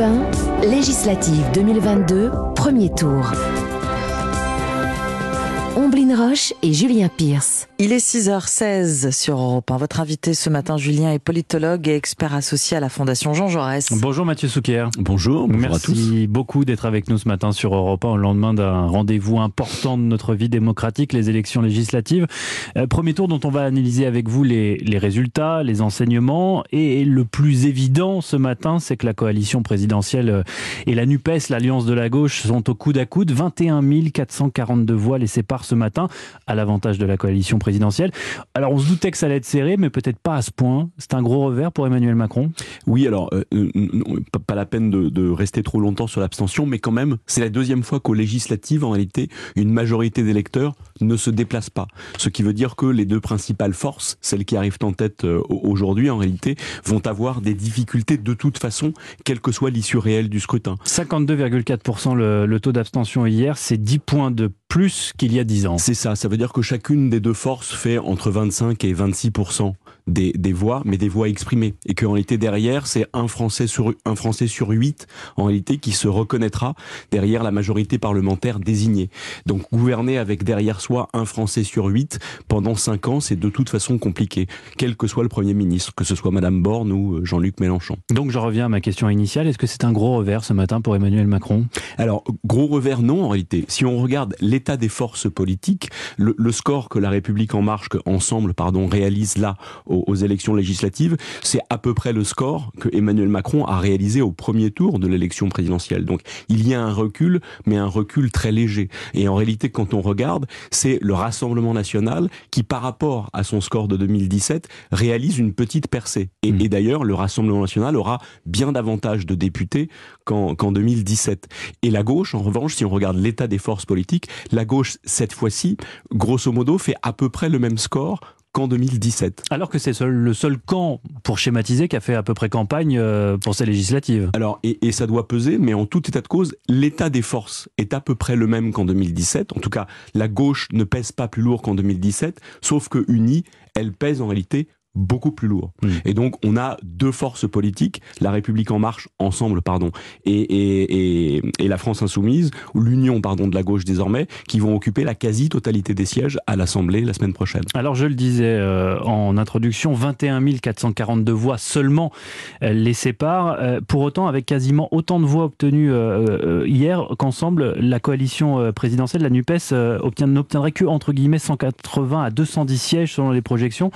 1, législative 2022, premier tour. Omblin Roche et Julien Pierce. Il est 6h16 sur Europe 1. Votre invité ce matin, Julien, est politologue et expert associé à la Fondation Jean Jaurès. Bonjour Mathieu Souquier. Bonjour, bonjour Merci à tous. beaucoup d'être avec nous ce matin sur Europe 1 au lendemain d'un rendez-vous important de notre vie démocratique, les élections législatives. Euh, premier tour dont on va analyser avec vous les, les résultats, les enseignements. Et le plus évident ce matin, c'est que la coalition présidentielle euh, et la NUPES, l'Alliance de la gauche, sont au coude à coude. 21 442 voix les séparent ce matin, à l'avantage de la coalition présidentielle. Alors on se doutait que ça allait être serré, mais peut-être pas à ce point. C'est un gros revers pour Emmanuel Macron. Oui, alors, euh, non, pas- la peine de, de rester trop longtemps sur l'abstention, mais quand même, c'est la deuxième fois qu'aux législatives, en réalité, une majorité d'électeurs ne se déplace pas. Ce qui veut dire que les deux principales forces, celles qui arrivent en tête euh, au- aujourd'hui, en réalité, vont avoir des difficultés de toute façon, quelle que soit l'issue réelle du scrutin. 52,4% le, le taux d'abstention hier, c'est 10 points de plus qu'il y a 10 ans. C'est ça, ça veut dire que chacune des deux forces fait entre 25 et 26 des, des voix, mais des voix exprimées. Et qu'en réalité, derrière, c'est un Français, sur, un Français sur huit, en réalité, qui se reconnaîtra derrière la majorité parlementaire désignée. Donc, gouverner avec derrière soi un Français sur huit pendant cinq ans, c'est de toute façon compliqué, quel que soit le Premier ministre, que ce soit Madame Borne ou euh, Jean-Luc Mélenchon. Donc je reviens à ma question initiale, est-ce que c'est un gros revers ce matin pour Emmanuel Macron? Alors, gros revers, non, en réalité. Si on regarde l'état des forces politiques, le, le score que la République en marche, que Ensemble, pardon, réalise là aux, aux élections législatives, c'est à peu près le score que Emmanuel Macron a réalisé au premier tour de l'élection présidentielle. Donc, il y a un recul, mais un recul très léger. Et en réalité, quand on regarde, c'est le Rassemblement national qui, par rapport à son score de 2017, réalise une petite percée. Et, Mmh. et d'ailleurs, le Rassemblement national aura bien davantage de députés qu'en qu'en 2017. Et la gauche, en revanche, si on regarde l'état des forces politiques, la gauche, cette fois-ci, grosso modo, fait à peu près le même score qu'en 2017. Alors que c'est seul- le seul camp, pour schématiser, qui a fait à peu près campagne euh, pour ces législatives. Alors, et, et ça doit peser, mais en tout état de cause, l'état des forces est à peu près le même qu'en 2017. En tout cas, la gauche ne pèse pas plus lourd qu'en 2017, sauf que unie, elle pèse en réalité beaucoup plus lourd. Mm. Et donc, on a deux forces politiques, la République en marche, ensemble, pardon, et, et, et, et la France insoumise, ou l'union, pardon, de la gauche désormais, qui vont occuper la quasi-totalité des sièges à l'Assemblée la semaine prochaine. Alors je le disais euh, en introduction, 21 442 voix seulement euh, les séparent. Euh, pour autant, avec quasiment autant de voix obtenues euh, euh, hier qu'ensemble, la coalition présidentielle, la NUPES, n'obtiendrait que entre guillemets 180 à 210 sièges selon les projections,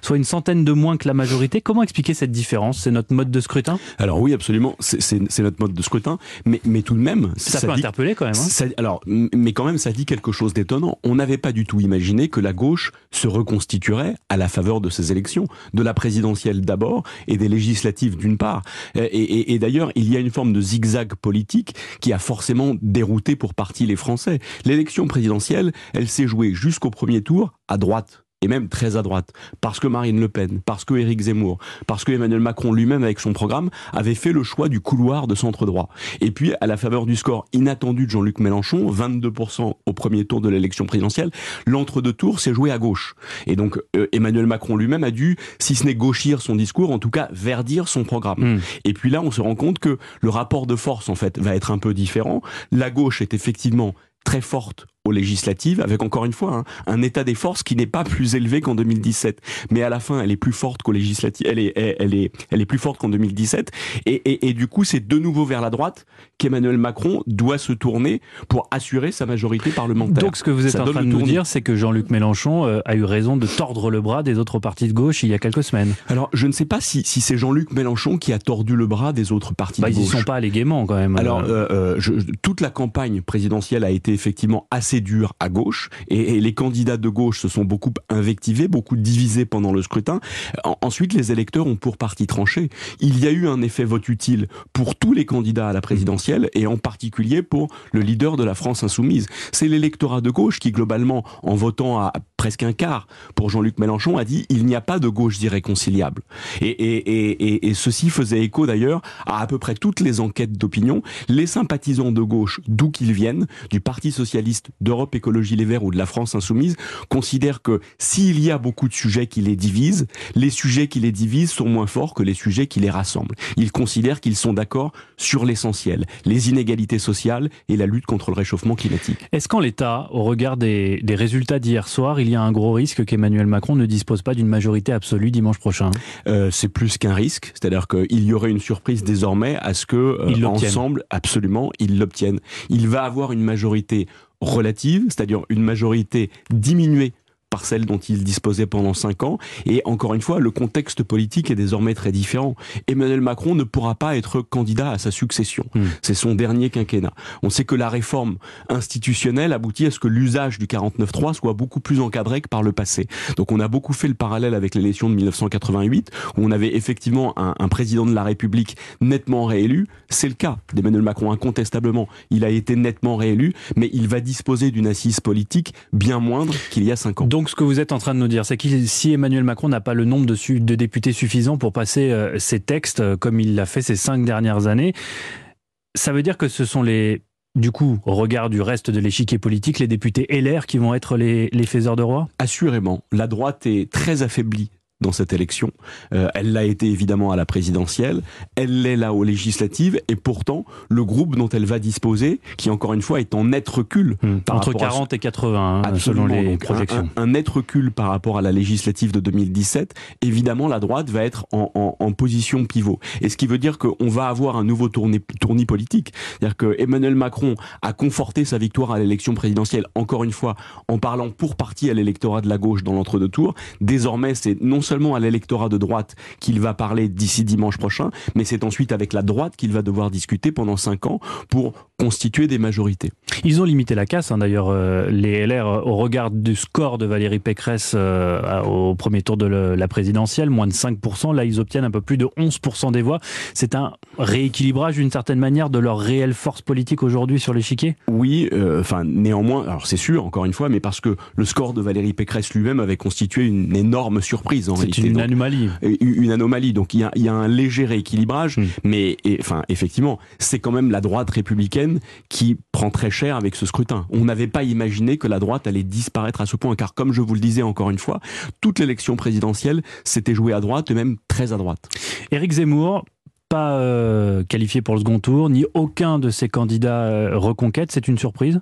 soit une centaine de moins que la majorité. Comment expliquer cette différence? C'est notre mode de scrutin? Alors oui, absolument, c'est- notre mode de scrutin, mais, mais tout de même... Ça, peut dit- interpeller quand même. hein. Ça- alors, mais quand même, ça dit quelque chose d'étonnant. On n'avait pas du tout imaginé que la gauche se reconstituerait à la faveur de ces élections, de la présidentielle d'abord et des législatives d'une part. Et, et- et d'ailleurs, il y a une forme de zigzag politique qui a forcément dérouté pour partie les Français. L'élection présidentielle, elle s'est jouée jusqu'au premier tour à droite. Et même très à droite, parce que Marine Le Pen, parce que Éric Zemmour, parce que Emmanuel Macron lui-même avec son programme avait fait le choix du couloir de centre droit. Et puis, à la faveur du score inattendu de Jean-Luc Mélenchon, 22% au premier tour de l'élection présidentielle, l'entre-deux tours s'est joué à gauche. Et donc, euh, Emmanuel Macron lui-même a dû, si ce n'est gauchir son discours, en tout cas verdir son programme. Hmm. Et puis là, on se rend compte que le rapport de force, en fait, va être un peu différent. La gauche est effectivement très forte aux législatives, avec encore une fois hein, un état des forces qui n'est pas plus élevé qu'en 2017, mais à la fin elle est plus forte qu'aux législatives, elle est, elle, est, elle est plus forte qu'en 2017, et, et, et du coup c'est de nouveau vers la droite qu'Emmanuel Macron doit se tourner pour assurer sa majorité parlementaire. Donc ce que vous êtes Ça en train de nous dire, c'est que Jean-Luc Mélenchon euh, a eu raison de tordre le bras des autres partis de gauche il y a quelques semaines. Alors je ne sais pas si, si c'est Jean-Luc Mélenchon qui a tordu le bras des autres partis Bah, de ils gauche. sont pas allés gaiement quand même. Alors, Euh, euh, je- toute la campagne présidentielle a été effectivement assez dure à gauche, et, les candidats de gauche se sont beaucoup invectivés, beaucoup divisés pendant le scrutin. En- ensuite, les électeurs ont pour partie tranché. Il y a eu un effet vote utile pour tous les candidats à la présidentielle, et en particulier pour le leader de la France insoumise. C'est l'électorat de gauche qui, globalement, en votant à presque un quart pour Jean-Luc Mélenchon, a dit il n'y a pas de gauche irréconciliable. Et, et, et ceci faisait écho d'ailleurs à à peu près toutes les enquêtes d'opinion. Les sympathisants de gauche, d'où qu'ils viennent, du Parti socialiste, d'Europe Écologie Les Verts ou de la France Insoumise considèrent que s'il y a beaucoup de sujets qui les divisent, les sujets qui les divisent sont moins forts que les sujets qui les rassemblent. Ils considèrent qu'ils sont d'accord sur l'essentiel, les inégalités sociales et la lutte contre le réchauffement climatique. Est-ce qu'en l'état, au regard des, des résultats d'hier soir, il y a un gros risque qu'Emmanuel Macron ne dispose pas d'une majorité absolue dimanche prochain? Euh, C'est plus qu'un risque, c'est-à-dire qu'il y aurait une surprise désormais à ce que euh, ensemble, absolument, ils l'obtiennent. Il va avoir une majorité relative, c'est-à-dire une majorité diminuée par celle dont il disposait pendant cinq ans. Et encore une fois, le contexte politique est désormais très différent. Emmanuel Macron ne pourra pas être candidat à sa succession. Hmm. C'est son dernier quinquennat. On sait que la réforme institutionnelle aboutit à ce que l'usage du 49.3 soit beaucoup plus encadré que par le passé. Donc on a beaucoup fait le parallèle avec l'élection de 1988, où on avait effectivement un, un président de la République nettement réélu. C'est le cas d'Emmanuel Macron, incontestablement. Il a été nettement réélu, mais il va disposer d'une assise politique bien moindre qu'il y a cinq ans. Donc donc ce que vous êtes en train de nous dire, c'est que si Emmanuel Macron n'a pas le nombre de, députés suffisant pour passer euh, ses textes euh, comme il l'a fait ces cinq dernières années, ça veut dire que ce sont les du coup, au regard du reste de l'échiquier politique, les députés LR qui vont être les, les faiseurs de roi? Assurément. La droite est très affaiblie dans cette élection. Euh, elle l'a été évidemment à la présidentielle, elle l'est là aux législatives, et pourtant le groupe dont elle va disposer, qui encore une fois est en net recul hmm. entre 40 et 80 hein, selon les projections, un, net recul par rapport à la législative de 2017. Évidemment, la droite va être en, en, en position pivot, et ce qui veut dire qu'on va avoir un nouveau tournis, tournis politique, c'est-à-dire que Emmanuel Macron a conforté sa victoire à l'élection présidentielle, encore une fois, en parlant pour partie à l'électorat de la gauche dans l'entre-deux tours. Désormais, c'est non seulement à l'électorat de droite qu'il va parler d'ici dimanche prochain, mais c'est ensuite avec la droite qu'il va devoir discuter pendant cinq ans pour constituer des majorités. Ils ont limité la casse, hein, d'ailleurs, euh, les LR, euh, au regard du score de Valérie Pécresse euh, au premier tour de la présidentielle, moins de 5%. Là, ils obtiennent un peu plus de 11% des voix. C'est un rééquilibrage, d'une certaine manière, de leur réelle force politique aujourd'hui sur l'échiquier? Oui, enfin, néanmoins, alors c'est sûr, encore une fois, mais parce que le score de Valérie Pécresse lui-même avait constitué une énorme surprise en C'est une anomalie. Une anomalie. Donc il y a, il y a un léger rééquilibrage, hmm. mais enfin, effectivement, c'est quand même la droite républicaine qui prend très cher avec ce scrutin. On n'avait pas imaginé que la droite allait disparaître à ce point, car comme je vous le disais encore une fois, toute l'élection présidentielle s'était jouée à droite et même très à droite. Éric Zemmour, euh, qualifié pour le second tour, ni aucun de ces candidats euh, reconquête, c'est une surprise?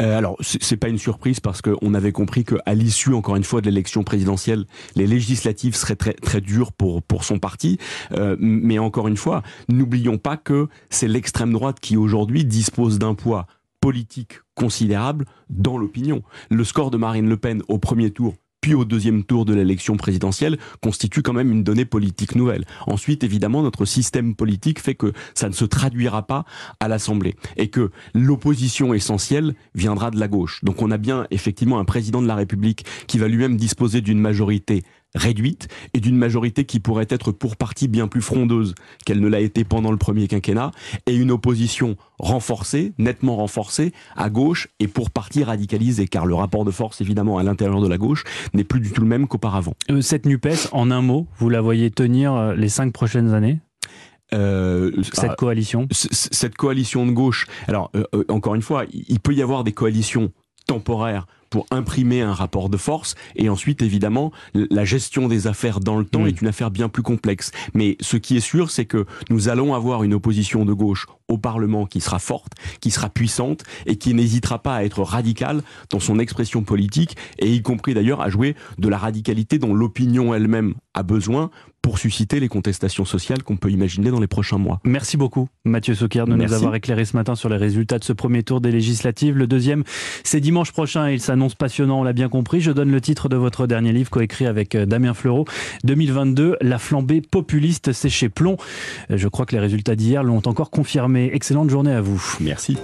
Euh, Alors, c'est pas une surprise parce qu'on avait compris qu'à l'issue, encore une fois, de l'élection présidentielle, les législatives seraient très, très dures pour, pour son parti. Euh, mais encore une fois, n'oublions pas que c'est l'extrême droite qui aujourd'hui dispose d'un poids politique considérable dans l'opinion. Le score de Marine Le Pen au premier tour puis au deuxième tour de l'élection présidentielle, constitue quand même une donnée politique nouvelle. Ensuite, évidemment, notre système politique fait que ça ne se traduira pas à l'Assemblée et que l'opposition essentielle viendra de la gauche. Donc on a bien effectivement un président de la République qui va lui-même disposer d'une majorité réduite et d'une majorité qui pourrait être pour partie bien plus frondeuse qu'elle ne l'a été pendant le premier quinquennat et une opposition renforcée, nettement renforcée à gauche et pour partie radicalisée car le rapport de force évidemment à l'intérieur de la gauche n'est plus du tout le même qu'auparavant. Euh, cette NUPES, en un mot, vous la voyez tenir euh, les cinq prochaines années? Euh, cette coalition? Cette coalition de gauche. Alors, encore une fois, il peut y avoir des coalitions temporaires pour imprimer un rapport de force. Et ensuite, évidemment, la gestion des affaires dans le temps est une affaire bien plus complexe. Mais ce qui est sûr, c'est que nous allons avoir une opposition de gauche au Parlement qui sera forte, qui sera puissante et qui n'hésitera pas à être radicale dans son expression politique et y compris d'ailleurs à jouer de la radicalité dont l'opinion elle-même a besoin pour susciter les contestations sociales qu'on peut imaginer dans les prochains mois. Merci beaucoup, Mathieu Soquer, de nous avoir éclairé ce matin sur les résultats de ce premier tour des législatives. Le deuxième, c'est dimanche prochain et il s'annonce passionnant, on l'a bien compris. Je donne le titre de votre dernier livre coécrit avec euh, Damien Fleureau, 2022, La flambée populiste, c'est chez Plomb. Euh, je crois que les résultats d'hier l'ont encore confirmé. Excellente journée à vous. Merci.